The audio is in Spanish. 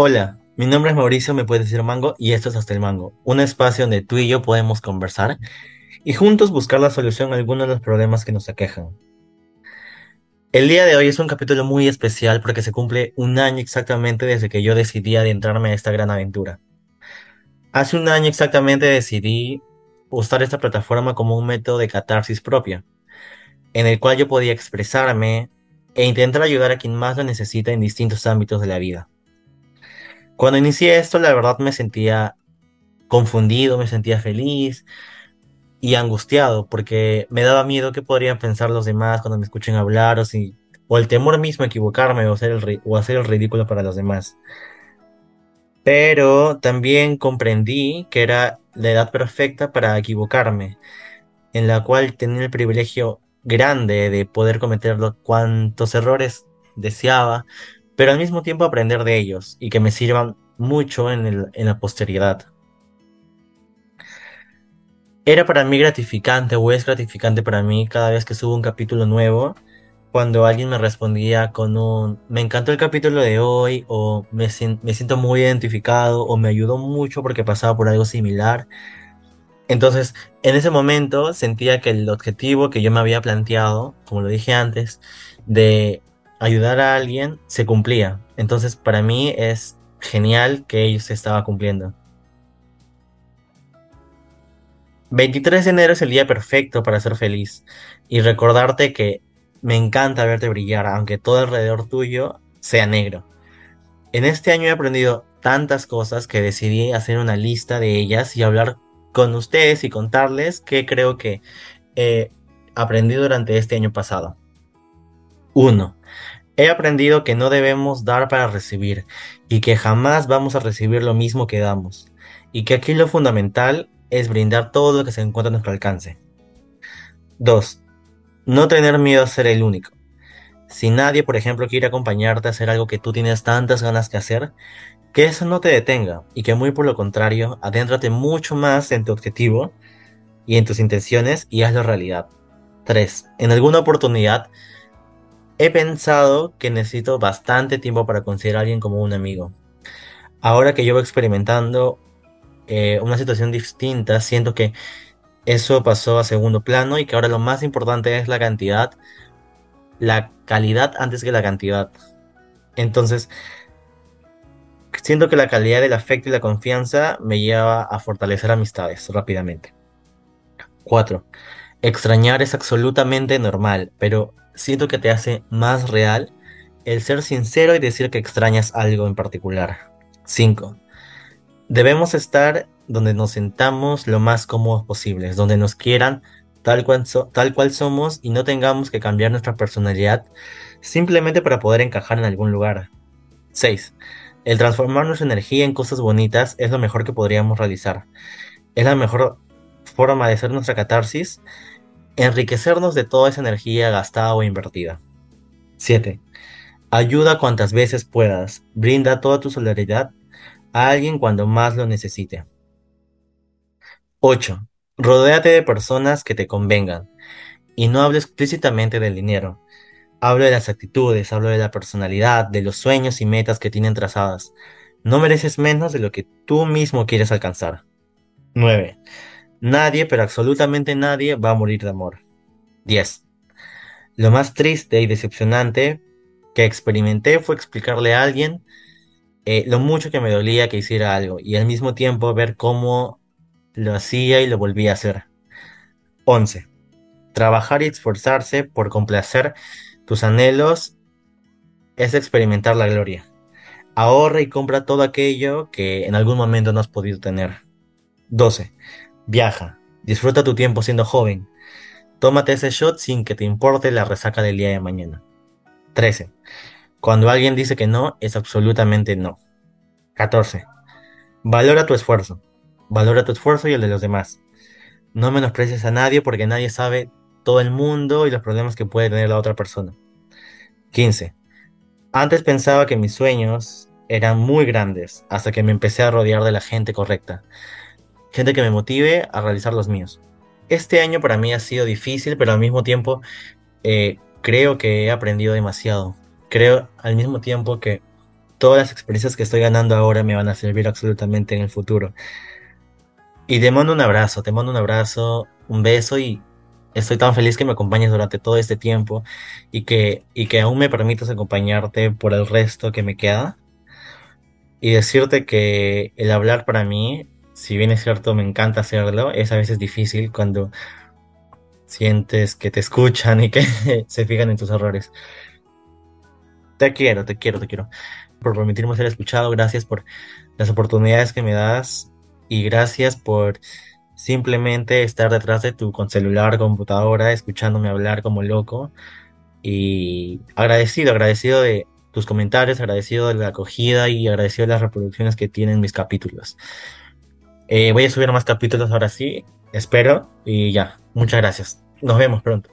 Hola, mi nombre es Mauricio, me puedes decir Mango y esto es Hasta el Mango, un espacio donde tú y yo podemos conversar y juntos buscar la solución a algunos de los problemas que nos aquejan. El día de hoy es un capítulo muy especial porque se cumple un año exactamente desde que yo decidí adentrarme a esta gran aventura. Hace un año exactamente decidí usar esta plataforma como un método de catarsis propia, en el cual yo podía expresarme e intentar ayudar a quien más lo necesita en distintos ámbitos de la vida. Cuando inicié esto, la verdad me sentía confundido, me sentía feliz y angustiado porque me daba miedo qué podrían pensar los demás cuando me escuchen hablar o si o el temor mismo a equivocarme o hacer el, o hacer el ridículo para los demás. Pero también comprendí que era la edad perfecta para equivocarme, en la cual tenía el privilegio grande de poder cometer cuantos errores deseaba, pero al mismo tiempo aprender de ellos y que me sirvan mucho en, la posteridad. Era para mí gratificante o es gratificante para mí cada vez que subo un capítulo nuevo, cuando alguien me respondía con un me encantó el capítulo de hoy o me, me siento muy identificado o me ayudó mucho porque pasaba por algo similar. Entonces, en ese momento sentía que el objetivo que yo me había planteado, como lo dije antes, de ayudar a alguien se cumplía. Entonces, para mí es genial que ellos se estaba cumpliendo. 23 de enero es el día perfecto para ser feliz y recordarte que me encanta verte brillar, aunque todo alrededor tuyo sea negro. En este año he aprendido tantas cosas que decidí hacer una lista de ellas y hablar con ustedes y contarles qué creo que he aprendido durante este año pasado. 1. He aprendido que no debemos dar para recibir y que jamás vamos a recibir lo mismo que damos. Y que aquí lo fundamental es brindar todo lo que se encuentra a nuestro alcance. 2. No tener miedo a ser el único. Si nadie, por ejemplo, quiere acompañarte a hacer algo que tú tienes tantas ganas que hacer, que eso no te detenga y que muy por lo contrario, adéntrate mucho más en tu objetivo y en tus intenciones y hazlo realidad. 3. En alguna oportunidad He pensado que necesito bastante tiempo para considerar a alguien como un amigo. Ahora que llevo experimentando eh, una situación distinta, siento que eso pasó a segundo plano y que ahora lo más importante es la cantidad, la calidad antes que la cantidad. Entonces, siento que la calidad del afecto y la confianza me lleva a fortalecer amistades rápidamente. 4. Extrañar es absolutamente normal, pero siento que te hace más real el ser sincero y decir que extrañas algo en particular. 5. Debemos estar donde nos sentamos lo más cómodos posibles, donde nos quieran tal cual, tal cual somos y no tengamos que cambiar nuestra personalidad simplemente para poder encajar en algún lugar. 6. El transformar nuestra energía en cosas bonitas es lo mejor que podríamos realizar. Es la mejor forma de hacer nuestra catarsis enriquecernos de toda esa energía gastada o invertida. 7. Ayuda cuantas veces puedas. Brinda toda tu solidaridad a alguien cuando más lo necesite. 8. Rodéate de personas que te convengan. Y no hable explícitamente del dinero. Hablo de las actitudes, hablo de la personalidad, de los sueños y metas que tienen trazadas. No mereces menos de lo que tú mismo quieres alcanzar. 9. Nadie, pero absolutamente nadie, va a morir de amor. 10. Lo más triste y decepcionante que experimenté fue explicarle a alguien eh, lo mucho que me dolía que hiciera algo y al mismo tiempo ver cómo lo hacía y lo volvía a hacer. 11. Trabajar y esforzarse por complacer tus anhelos es experimentar la gloria. Ahorra y compra todo aquello que en algún momento no has podido tener. 12. Viaja, disfruta tu tiempo siendo joven. Tómate ese shot sin que te importe la resaca del día de mañana. 13. Cuando alguien dice que no, es absolutamente no. 14. Valora tu esfuerzo. Valora tu esfuerzo y el de los demás. No menosprecies a nadie porque nadie sabe todo el mundo y los problemas que puede tener la otra persona. 15. Antes pensaba que mis sueños eran muy grandes hasta que me empecé a rodear de la gente correcta gente que me motive a realizar los míos. Este año para mí ha sido difícil, pero al mismo tiempo eh, creo que he aprendido demasiado. Creo al mismo tiempo que todas las experiencias que estoy ganando ahora me van a servir absolutamente en el futuro. Y te mando un abrazo, te mando un abrazo, un beso y estoy tan feliz que me acompañes durante todo este tiempo y que, y que aún me permitas acompañarte por el resto que me queda. Y decirte que el hablar para mí, si bien es cierto, me encanta hacerlo, es a veces difícil cuando sientes que te escuchan y que se fijan en tus errores. Te quiero, te quiero, te quiero. Por permitirme ser escuchado, gracias por las oportunidades que me das y gracias por simplemente estar detrás de tu con celular, computadora, escuchándome hablar como loco. Y agradecido, agradecido de tus comentarios, agradecido de la acogida y agradecido de las reproducciones que tienen mis capítulos. Eh, voy a subir más capítulos ahora sí, espero. Y ya, muchas gracias. Nos vemos pronto.